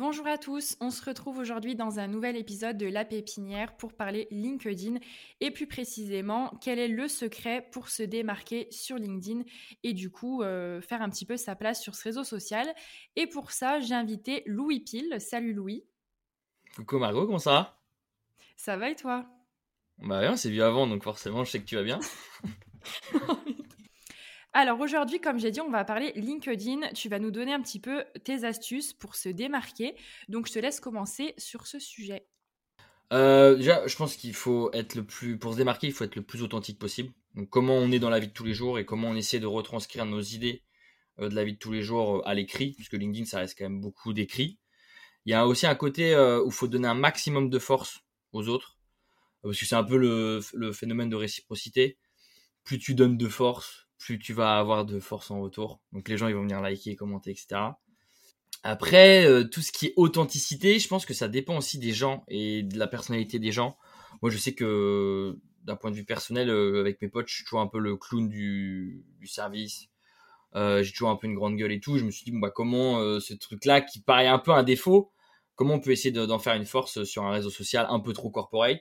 Bonjour à tous, on se retrouve aujourd'hui dans un nouvel épisode de La Pépinière pour parler LinkedIn et plus précisément quel est le secret pour se démarquer sur LinkedIn et du coup euh, faire un petit peu sa place sur ce réseau social. Et pour ça, j'ai invité Louis Pile. Salut Louis. Coucou Margot, comment ça va? Ça va et toi? Bah rien, c'est vu avant donc forcément je sais que tu vas bien. Alors aujourd'hui, comme j'ai dit, on va parler LinkedIn. Tu vas nous donner un petit peu tes astuces pour se démarquer. Donc je te laisse commencer sur ce sujet. Euh, déjà, je pense qu'il faut être le plus, pour se démarquer, il faut être le plus authentique possible. Comment on est dans la vie de tous les jours et comment on essaie de retranscrire nos idées euh, de la vie de tous les jours euh, à l'écrit, puisque LinkedIn ça reste quand même beaucoup d'écrit. Il y a aussi un côté où il faut donner un maximum de force aux autres, parce que c'est un peu le phénomène de réciprocité. Plus tu donnes de force, plus tu vas avoir de force en retour. Donc les gens ils vont venir liker, commenter, etc. Après, euh, tout ce qui est authenticité, je pense que ça dépend aussi des gens et de la personnalité des gens. Moi, je sais que d'un point de vue personnel, euh, avec mes potes, je suis toujours un peu le clown du, service. Euh, j'ai toujours un peu une grande gueule et tout. Je me suis dit, bon, bah, comment ce truc-là, qui paraît un peu un défaut, comment on peut essayer d'en faire une force sur un réseau social un peu trop corporate?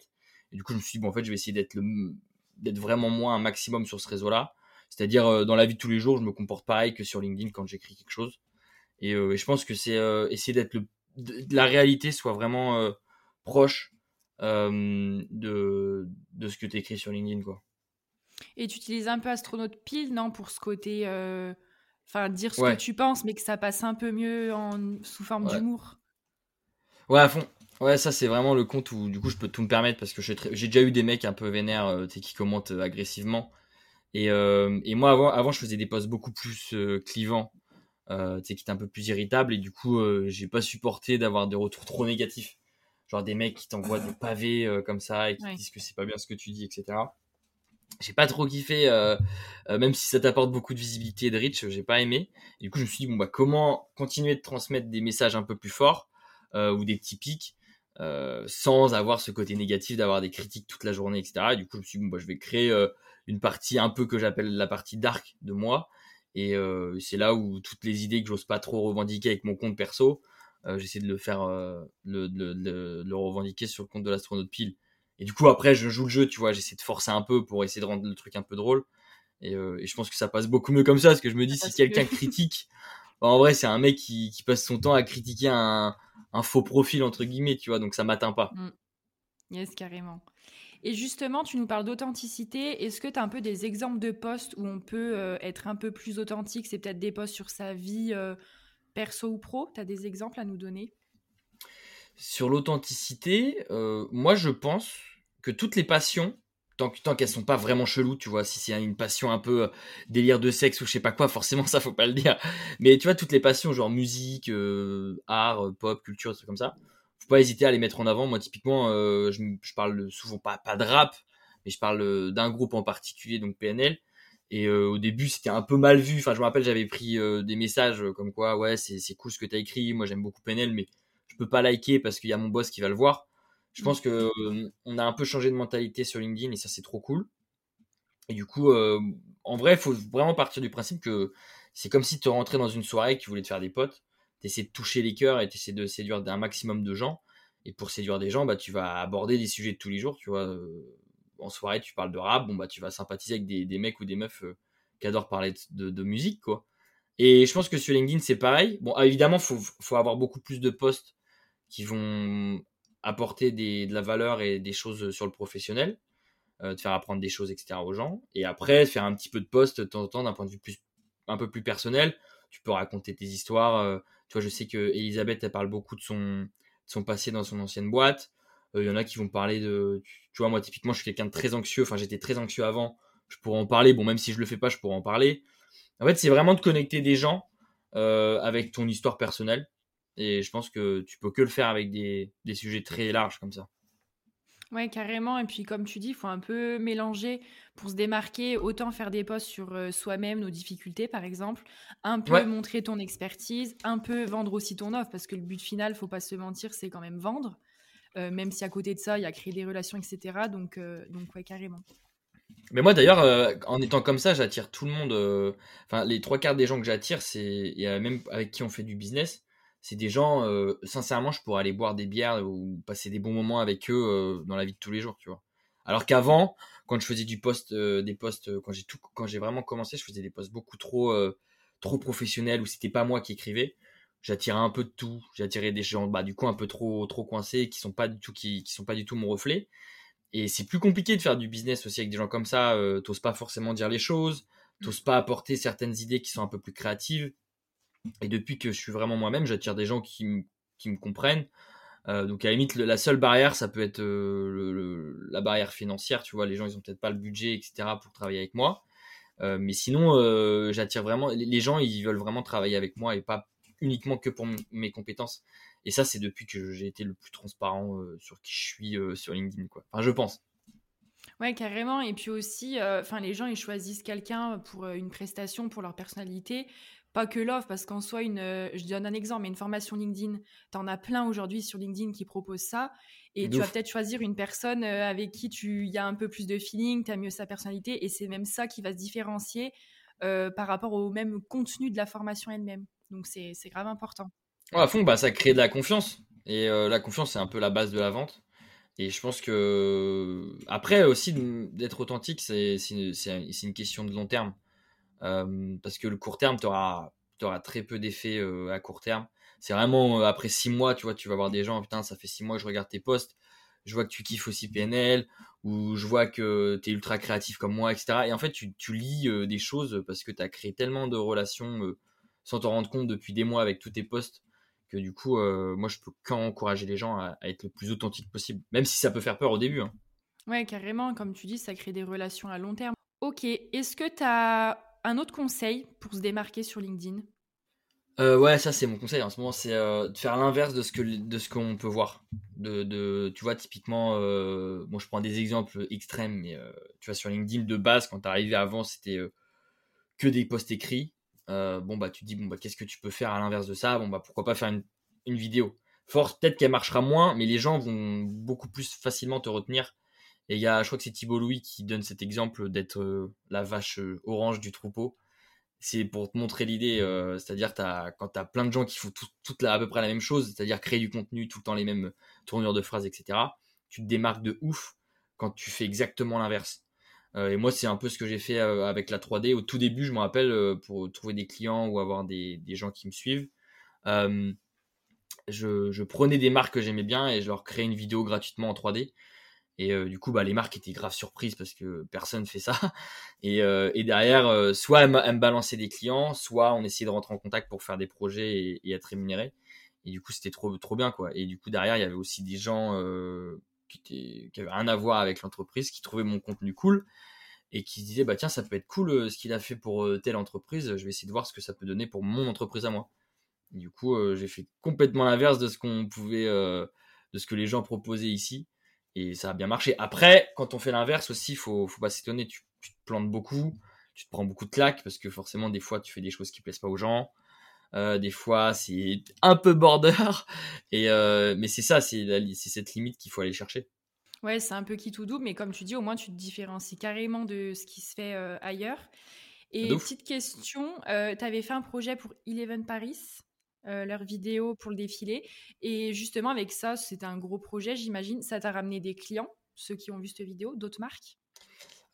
Et du coup, je me suis dit, bon, en fait, je vais essayer d'être d'être vraiment moins un maximum sur ce réseau-là c'est-à-dire euh, dans la vie de tous les jours, je me comporte pareil que sur LinkedIn quand j'écris quelque chose. Et, euh, je pense que c'est euh, essayer d'être le la réalité soit vraiment proche de, de ce que tu écris sur LinkedIn quoi. Et tu utilises un peu astronaute pile non pour ce côté enfin dire ce que tu penses mais que ça passe un peu mieux en sous forme d'humour? Ouais à fond. Ouais, ça c'est vraiment le compte où du coup je peux tout me permettre parce que j'ai déjà eu des mecs un peu vénères qui commentent agressivement et, euh, et moi, avant, avant, je faisais des posts beaucoup plus euh, clivants, euh, qui étaient un peu plus irritables. Et du coup, euh, j'ai pas supporté d'avoir des retours trop négatifs. Genre des mecs qui t'envoient des pavés euh, comme ça et qui disent que c'est pas bien ce que tu dis, etc. J'ai pas trop kiffé, euh, même si ça t'apporte beaucoup de visibilité et de reach, j'ai pas aimé. Et du coup, je me suis dit, bon, bah, comment continuer de transmettre des messages un peu plus forts ou des petits pics sans avoir ce côté négatif d'avoir des critiques toute la journée, etc. Et du coup, je me suis dit, bon, bah, je vais créer une partie un peu que j'appelle la partie dark de moi. Et euh, c'est là où toutes les idées que j'ose pas trop revendiquer avec mon compte perso, euh, j'essaie de le faire, euh, le, le, revendiquer sur le compte de l'astronaute pile. Et du coup, après, je joue le jeu, tu vois, j'essaie de forcer un peu pour essayer de rendre le truc un peu drôle. Et, je pense que ça passe beaucoup mieux comme ça, parce que je me dis, si quelqu'un critique, bah, en vrai, c'est un mec qui, passe son temps à critiquer un, faux profil, entre guillemets, tu vois, donc ça m'atteint pas. Mm. Yes, carrément. Et justement, tu nous parles d'authenticité. Est-ce que tu as un peu des exemples de posts où on peut euh, être un peu plus authentique? C'est peut-être des posts sur sa vie euh, perso ou pro Tu des exemples à nous donner? Sur l'authenticité, euh, moi je pense que toutes les passions, tant, tant qu'elles sont pas vraiment cheloues, tu vois, si c'est une passion un peu délire de sexe ou je sais pas quoi, forcément ça faut pas le dire. Mais tu vois, toutes les passions, genre musique, art, pop, culture, trucs comme ça, faut pas hésiter à les mettre en avant. Moi, typiquement, euh, je, je, parle souvent pas, pas de rap, mais je parle euh, d'un groupe en particulier, donc PNL. Et euh, au début, c'était un peu mal vu. Enfin, je me rappelle, j'avais pris des messages comme quoi, ouais, c'est cool ce que tu as écrit. Moi, j'aime beaucoup PNL, mais je peux pas liker parce qu'il y a mon boss qui va le voir. Je pense que on a un peu changé de mentalité sur LinkedIn et ça, c'est trop cool. Et du coup, en vrai, il faut vraiment partir du principe que c'est comme si tu rentrais dans une soirée et que tu voulais te faire des potes tu de toucher les cœurs et tu essaies de séduire un maximum de gens. Et pour séduire des gens, bah, tu vas aborder des sujets de tous les jours. Tu vois, euh, en soirée, tu parles de rap, bon, bah, tu vas sympathiser avec des, mecs ou des meufs euh, qui adorent parler de, musique, quoi. Et je pense que sur LinkedIn, c'est pareil. Bon, évidemment, faut, faut avoir beaucoup plus de posts qui vont apporter de la valeur et des choses sur le professionnel, euh, de faire apprendre des choses, etc. aux gens. Et après, faire un petit peu de posts de temps en temps d'un point de vue plus, un peu plus personnel. Tu peux raconter tes histoires. Tu vois, je sais que Elisabeth, elle parle beaucoup de son, passé dans son ancienne boîte. Il euh, y en a qui vont parler de. Tu vois, moi, typiquement, je suis quelqu'un de très anxieux. Enfin, j'étais très anxieux avant. Je pourrais en parler. Bon, même si je le fais pas, je pourrais en parler. En fait, c'est vraiment de connecter des gens avec ton histoire personnelle. Et je pense que tu peux que le faire avec des sujets très larges comme ça. Ouais, carrément. Et puis, comme tu dis, il faut un peu mélanger pour se démarquer. Autant faire des posts sur soi-même, nos difficultés, par exemple. Un peu montrer ton expertise. Un peu vendre aussi ton offre. Parce que le but final, faut pas se mentir, c'est quand même vendre. même si à côté de ça, il y a créer des relations, etc. Donc, donc ouais, carrément. Mais moi, d'ailleurs, en étant comme ça, j'attire tout le monde. Enfin, les trois quarts des gens que j'attire, c'est. même avec qui on fait du business c'est des gens, euh, sincèrement, je pourrais aller boire des bières ou passer des bons moments avec eux euh, dans la vie de tous les jours, tu vois. Alors qu'avant, quand je faisais du poste, euh, des postes, quand j'ai tout, quand j'ai vraiment commencé, je faisais des postes beaucoup trop, trop professionnels où c'était pas moi qui écrivais. J'attirais un peu de tout. J'attirais des gens, bah, du coup, un peu trop, trop coincés, qui sont pas du tout, qui, qui sont pas du tout mon reflet. Et c'est plus compliqué de faire du business aussi avec des gens comme ça. t'oses pas forcément dire les choses, t'oses pas apporter certaines idées qui sont un peu plus créatives. Et depuis que je suis vraiment moi-même, j'attire des gens qui, me comprennent. Euh, donc à la limite, la seule barrière, ça peut être euh, la barrière financière. Tu vois, les gens, ils ont peut-être pas le budget, etc., pour travailler avec moi. Euh, mais sinon, j'attire vraiment. Les gens, ils veulent vraiment travailler avec moi et pas uniquement que pour mes compétences. Et ça, c'est depuis que j'ai été le plus transparent sur qui je suis sur LinkedIn, quoi. Enfin, je pense. Ouais, carrément. Et puis aussi, enfin, les gens, ils choisissent quelqu'un pour une prestation, pour leur personnalité pas que l'offre, parce qu'en soi, une, euh, je donne un exemple, mais une formation LinkedIn, tu en as plein aujourd'hui sur LinkedIn qui proposent ça. Et tu vas peut-être choisir une personne euh, avec qui tu y a un peu plus de feeling, tu as mieux sa personnalité, et c'est même ça qui va se différencier euh, par rapport au même contenu de la formation elle-même. Donc c'est grave important. à fond, bah, ça crée de la confiance. Et la confiance, c'est un peu la base de la vente. Et je pense que après aussi d'être authentique, c'est une, une, question de long terme. Euh, parce que le court terme, tu auras, très peu d'effets euh, à court terme. C'est vraiment euh, après six mois, tu vois, tu vas voir des gens, putain, ça fait six mois que je regarde tes posts, je vois que tu kiffes aussi PNL, ou je vois que tu es ultra créatif comme moi, etc. Et en fait, tu, tu lis des choses parce que tu as créé tellement de relations sans t'en rendre compte depuis des mois avec tous tes posts que du coup, moi, je peux qu'encourager les gens à, être le plus authentique possible, même si ça peut faire peur au début. Hein. Ouais, carrément, comme tu dis, ça crée des relations à long terme. Ok, est-ce que tu as un autre conseil pour se démarquer sur LinkedIn euh, ouais, ça c'est mon conseil en ce moment, c'est euh, de faire l'inverse de ce que de qu'on peut voir. De, tu vois typiquement, euh, bon je prends des exemples extrêmes, mais tu vois sur LinkedIn de base quand t'arrivais avant c'était que des posts écrits. bon bah tu dis bon bah qu'est-ce que tu peux faire à l'inverse de ça? Bon bah pourquoi pas faire une, une vidéo. Force peut-être qu'elle marchera moins, mais les gens vont beaucoup plus facilement te retenir et il y a, je crois que c'est Thibault Louis qui donne cet exemple d'être euh, la vache euh, orange du troupeau. C'est pour te montrer l'idée, euh, c'est-à-dire quand tu as plein de gens qui font à peu près la même chose, c'est-à-dire créer du contenu tout le temps les mêmes tournures de phrases, etc. Tu te démarques de ouf quand tu fais exactement l'inverse. et moi, c'est un peu ce que j'ai fait avec la 3D. Au tout début, je me rappelle, pour trouver des clients ou avoir des, gens qui me suivent, je, prenais des marques que j'aimais bien et je leur créais une vidéo gratuitement en 3D. Et euh, du coup, bah, les marques étaient grave surprises parce que personne fait ça. Et, euh, et derrière, euh, soit elles, me balançaient des clients, soit on essayait de rentrer en contact pour faire des projets et, être rémunéré. Et du coup, c'était trop, trop bien, quoi. Et du coup, derrière, il y avait aussi des gens qui, étaient, qui avaient rien à voir avec l'entreprise, qui trouvaient mon contenu cool et qui se disaient, bah tiens, ça peut être cool ce qu'il a fait pour telle entreprise. Je vais essayer de voir ce que ça peut donner pour mon entreprise à moi. du coup, j'ai fait complètement l'inverse de ce qu'on pouvait, de ce que les gens proposaient ici et ça a bien marché. Après, quand on fait l'inverse aussi, faut, faut pas s'étonner, tu, te plantes beaucoup, tu te prends beaucoup de claques parce que forcément, des fois, tu fais des choses qui plaisent pas aux gens. Euh, des fois, c'est un peu border. Et euh, mais c'est ça, c'est cette limite qu'il faut aller chercher. Ouais, c'est un peu qui tout double, mais comme tu dis, au moins tu te différencies carrément de ce qui se fait euh, ailleurs. Et petite question, tu avais fait un projet pour Eleven Paris? Euh, leurs vidéos pour le défilé. Et justement, avec ça, c'était un gros projet, j'imagine. Ça t'a ramené des clients, ceux qui ont vu cette vidéo, d'autres marques?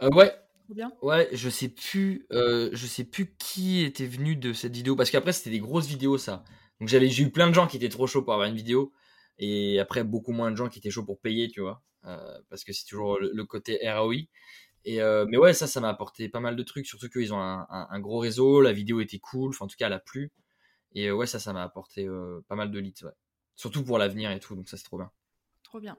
Euh, Ouais. Bien. Ouais, je sais plus, euh, je sais plus qui était venu de cette vidéo parce qu'après c'était des grosses vidéos ça. Donc j'avais, j'ai eu plein de gens qui étaient trop chauds pour avoir une vidéo et après beaucoup moins de gens qui étaient chauds pour payer, tu vois, parce que c'est toujours le, côté ROI. Et mais ouais, ça, ça m'a apporté pas mal de trucs, surtout qu'ils ont un, un, gros réseau, la vidéo était cool, enfin en tout cas elle a plu. Et ouais, ça, ça m'a apporté pas mal de leads, ouais. Surtout pour l'avenir et tout, donc ça, c'est trop bien. Trop bien.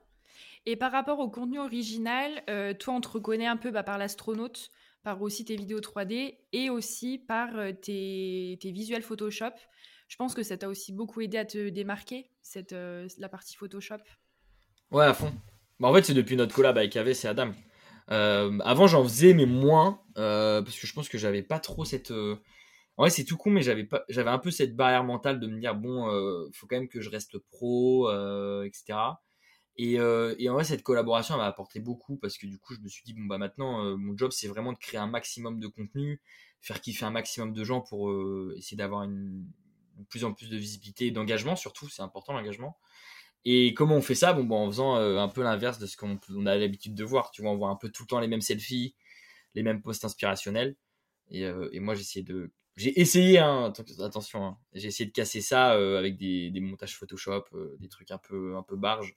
Et par rapport au contenu original, toi, on te reconnaît un peu bah, par l'astronaute, par aussi tes vidéos 3D et aussi par tes, tes visuels Photoshop. Je pense que ça t'a aussi beaucoup aidé à te démarquer, cette, la partie Photoshop. Ouais, à fond. Bah, en fait, c'est depuis notre collab avec AV, c'est Adam. avant, j'en faisais, mais moins, parce que je pense que j'avais pas trop cette. En vrai, c'est tout con, mais j'avais j'avais un peu cette barrière mentale de me dire bon, euh, faut quand même que je reste pro, euh, etc. Et, euh, et, en vrai, cette collaboration m'a apporté beaucoup parce que du coup, je me suis dit bon bah maintenant, euh, mon job c'est vraiment de créer un maximum de contenu, faire kiffer un maximum de gens pour euh, essayer d'avoir une, plus en plus de visibilité et d'engagement surtout, c'est important l'engagement. Et comment on fait ça? Bon, bah, en faisant un peu l'inverse de ce qu'on on a l'habitude de voir. Tu vois, on voit un peu tout le temps les mêmes selfies, les mêmes posts inspirationnels. Et, et moi, j'essaie de j'ai essayé, hein, attention, hein, j'ai essayé de casser ça euh, avec des, des, montages Photoshop, euh, des trucs un peu, un peu barges,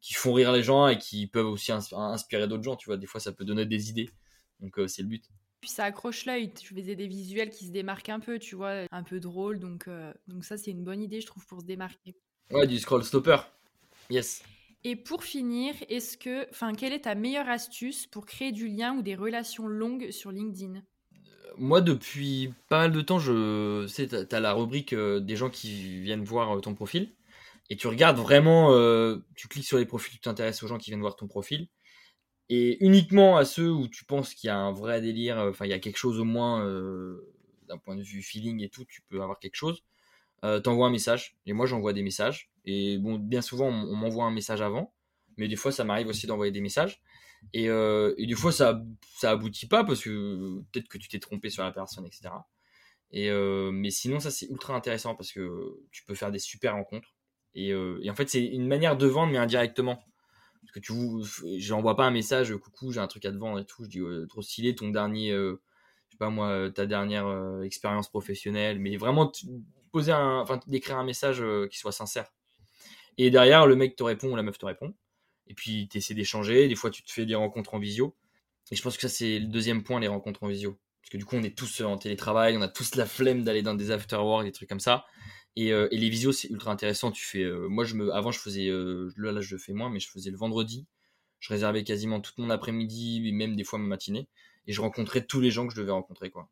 qui font rire les gens et qui peuvent aussi inspirer d'autres gens, tu vois. Des fois, ça peut donner des idées. Donc, euh, c'est le but. Puis ça accroche l'œil. Tu faisais des visuels qui se démarquent un peu, tu vois, un peu drôle. Donc, donc ça, c'est une bonne idée, je trouve, pour se démarquer. Ouais, du scroll stopper. Yes. Et pour finir, est-ce que, enfin, quelle est ta meilleure astuce pour créer du lien ou des relations longues sur LinkedIn? Moi, depuis pas mal de temps, je sais, la rubrique euh, des gens qui viennent voir euh, ton profil. Et tu regardes vraiment, euh, tu cliques sur les profils, tu t'intéresses aux gens qui viennent voir ton profil. Et uniquement à ceux où tu penses qu'il y a un vrai délire, enfin, il y a quelque chose au moins, d'un point de vue feeling et tout, tu peux avoir quelque chose. T'envoies un message. Et moi, j'envoie des messages. Et bon, bien souvent, on m'envoie un message avant. Mais des fois, ça m'arrive aussi d'envoyer des messages. Et, euh, et, des fois, ça, ça aboutit pas parce que peut-être que tu t'es trompé sur la personne, etc. Et, euh, mais sinon, ça, c'est ultra intéressant parce que tu peux faire des super rencontres. Et, euh, et en fait, c'est une manière de vendre, mais indirectement. Parce que tu j'envoie pas un message, coucou, j'ai un truc à te vendre et tout. Je dis, trop stylé, ton dernier, je sais pas moi, ta dernière expérience professionnelle. Mais vraiment, poser un, enfin, d'écrire un message qui soit sincère. Et derrière, le mec te répond ou la meuf te répond et puis tu essaies d'échanger. Des fois, tu te fais des rencontres en visio. Et je pense que ça, c'est le deuxième point, les rencontres en visio. Parce que du coup, on est tous en télétravail, on a tous la flemme d'aller dans des after-work, des trucs comme ça. Et, euh, et les visios, c'est ultra intéressant. Tu fais, euh, moi, je me, avant, je faisais, euh, là, là, je le fais moins, mais je faisais le vendredi. Je réservais quasiment tout mon après-midi, même des fois ma matinée. Et je rencontrais tous les gens que je devais rencontrer, quoi.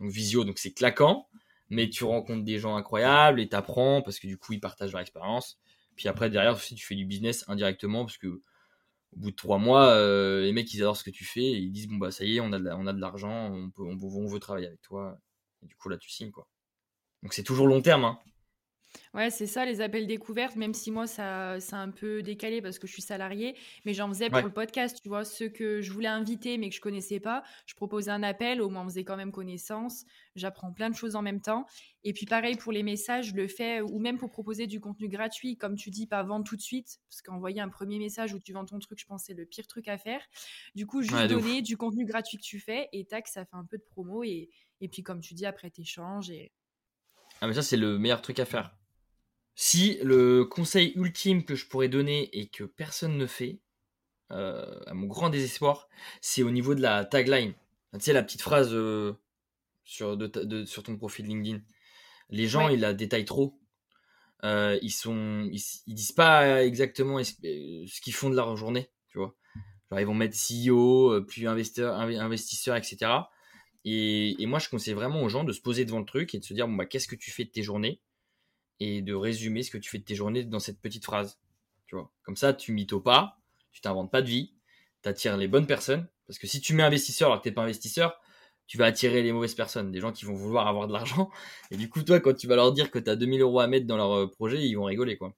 Donc, visio, donc c'est claquant, mais tu rencontres des gens incroyables et t'apprends parce que du coup, ils partagent leur expérience. Puis après, derrière aussi, tu fais du business indirectement parce que au bout de trois mois, euh, les mecs, ils adorent ce que tu fais et ils disent, bon, bah, ça y est, on a de, l'argent, on, on, veut travailler avec toi. Et du coup, là, tu signes, quoi. Donc, c'est toujours long terme, hein. Ouais, c'est ça, les appels découvertes, même si moi, ça, c'est un peu décalé parce que je suis salarié, mais j'en faisais pour le podcast, tu vois, ceux que je voulais inviter mais que je connaissais pas, je proposais un appel, au moins on faisait quand même connaissance, j'apprends plein de choses en même temps. Et puis pareil pour les messages, je le fais, ou même pour proposer du contenu gratuit, comme tu dis, pas vendre tout de suite, parce qu'envoyer un premier message où tu vends ton truc, je pense c'est le pire truc à faire. Du coup, juste donner du contenu gratuit que tu fais, et tac, ça fait un peu de promo, et, et puis comme tu dis, après t'échanges. Et... Ah mais ça c'est le meilleur truc à faire si le conseil ultime que je pourrais donner et que personne ne fait, euh, à mon grand désespoir, c'est au niveau de la tagline. Tu sais, la petite phrase euh, sur, de, sur ton profil LinkedIn. Les gens, ils la détaillent trop. Euh, ils sont, ils, disent pas exactement ce qu'ils font de leur journée, tu vois. Genre, ils vont mettre CEO, plus investisseur, investisseur, etc. Et, et, moi, je conseille vraiment aux gens de se poser devant le truc et de se dire, bon, bah, qu'est-ce que tu fais de tes journées? Et de résumer ce que tu fais de tes journées dans cette petite phrase. Tu vois, comme ça, tu mythos pas, tu t'inventes pas de vie, tu attires les bonnes personnes. Parce que si tu mets investisseur alors que t'es pas investisseur, tu vas attirer les mauvaises personnes, des gens qui vont vouloir avoir de l'argent. Et du coup, toi, quand tu vas leur dire que tu as 2000 euros à mettre dans leur euh, projet, ils vont rigoler, quoi.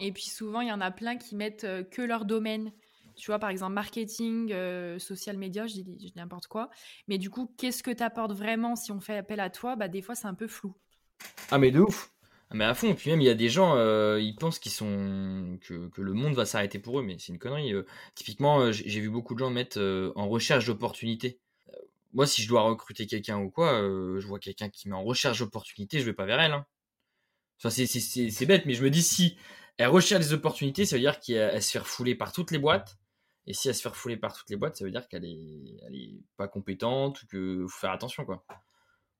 Et puis souvent, il y en a plein qui mettent euh, que leur domaine. Tu vois, par exemple, marketing, euh, social media, je dis, n'importe quoi. Mais du coup, qu'est-ce que tu apportes vraiment si on fait appel à toi? Bah, des fois, c'est un peu flou. Ah, mais de ouf mais à fond, puis même il y a des gens, euh, ils pensent qu'ils sont que, le monde va s'arrêter pour eux, mais c'est une connerie. Euh. typiquement, euh, j'ai vu beaucoup de gens mettre en recherche d'opportunités. moi, si je dois recruter quelqu'un ou quoi, je vois quelqu'un qui met en recherche d'opportunités, je vais pas vers elle. Hein. Enfin, c'est bête, mais je me dis si elle recherche des opportunités, ça veut dire qu'elle se fait refouler par toutes les boîtes. Et si elle se fait refouler par toutes les boîtes, ça veut dire qu'elle est, elle est pas compétente ou que faut faire attention, quoi.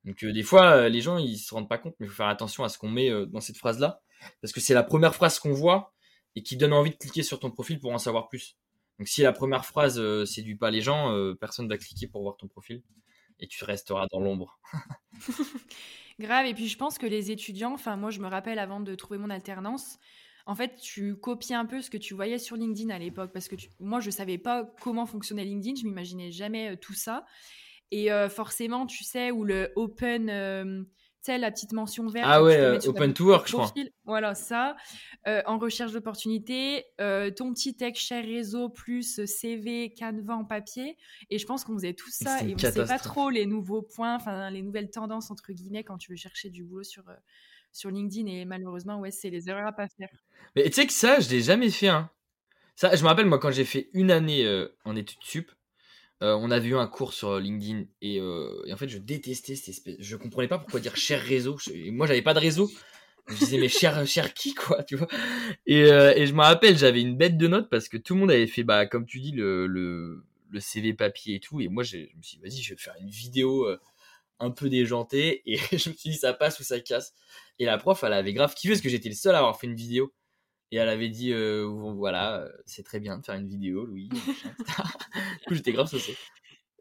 Donc euh, des fois, euh, les gens ils se rendent pas compte, mais il faut faire attention à ce qu'on met euh, dans cette phrase-là, parce que c'est la première phrase qu'on voit et qui donne envie de cliquer sur ton profil pour en savoir plus. Donc si la première phrase séduit pas les gens, personne va cliquer pour voir ton profil. et tu resteras dans l'ombre. Grave, et puis je pense que les étudiants, enfin moi je me rappelle avant de trouver mon alternance, en fait tu copies un peu ce que tu voyais sur LinkedIn à l'époque, parce que moi je savais pas comment fonctionnait LinkedIn, je m'imaginais jamais euh, tout ça. Et euh, forcément, tu sais, où le open, euh, tu sais, la petite mention verte. Ah ouais, open to work, je crois. Voilà, ça. en recherche d'opportunités, ton petit texte cher réseau plus CV, Canva en papier. Et je pense qu'on faisait tout ça et on ne sait pas trop les nouveaux points, enfin, les nouvelles tendances, entre guillemets, quand tu veux chercher du boulot sur, sur LinkedIn. Et malheureusement, ouais, c'est les erreurs à pas faire. Mais tu sais que ça, je l'ai jamais fait. Hein. Ça, je me rappelle, moi, quand j'ai fait une année en études sup, euh, on avait eu un cours sur LinkedIn euh, et, en fait je détestais cette espèce. Je comprenais pas pourquoi dire cher réseau. moi j'avais pas de réseau. Je disais mais cher cher qui quoi tu vois? Et, euh, et je me rappelle j'avais une bête de notes parce que tout le monde avait fait bah comme tu dis le, le, le CV papier et tout et moi je me suis dit vas-y je vais faire une vidéo un peu déjantée et je me suis dit ça passe ou ça casse. Et la prof elle avait grave kiffé parce que j'étais le seul à avoir fait une vidéo. Et elle avait dit, euh, voilà, euh, c'est très bien de faire une vidéo, Louis. du coup, j'étais grave saucé.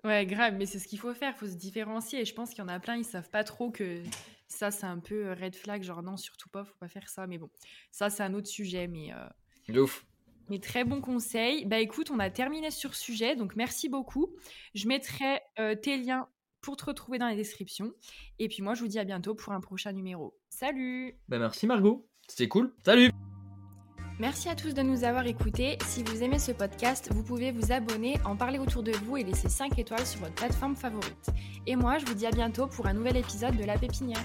Ouais, grave, mais c'est ce qu'il faut faire, il faut se différencier. Et je pense qu'il y en a plein, ils savent pas trop que ça, c'est un peu euh, red flag, genre non, surtout pas, faut pas faire ça. Mais bon, ça, c'est un autre sujet. Mais, euh... ouf. Mais très bon conseil. Bah écoute, on a terminé sur ce sujet, donc merci beaucoup. Je mettrai tes liens pour te retrouver dans la description. Et puis moi, je vous dis à bientôt pour un prochain numéro. Salut Bah merci Margot, c'était cool. Salut Merci à tous de nous avoir écoutés. Si vous aimez ce podcast, vous pouvez vous abonner, en parler autour de vous et laisser 5 étoiles sur votre plateforme favorite. Et moi, je vous dis à bientôt pour un nouvel épisode de La Pépinière.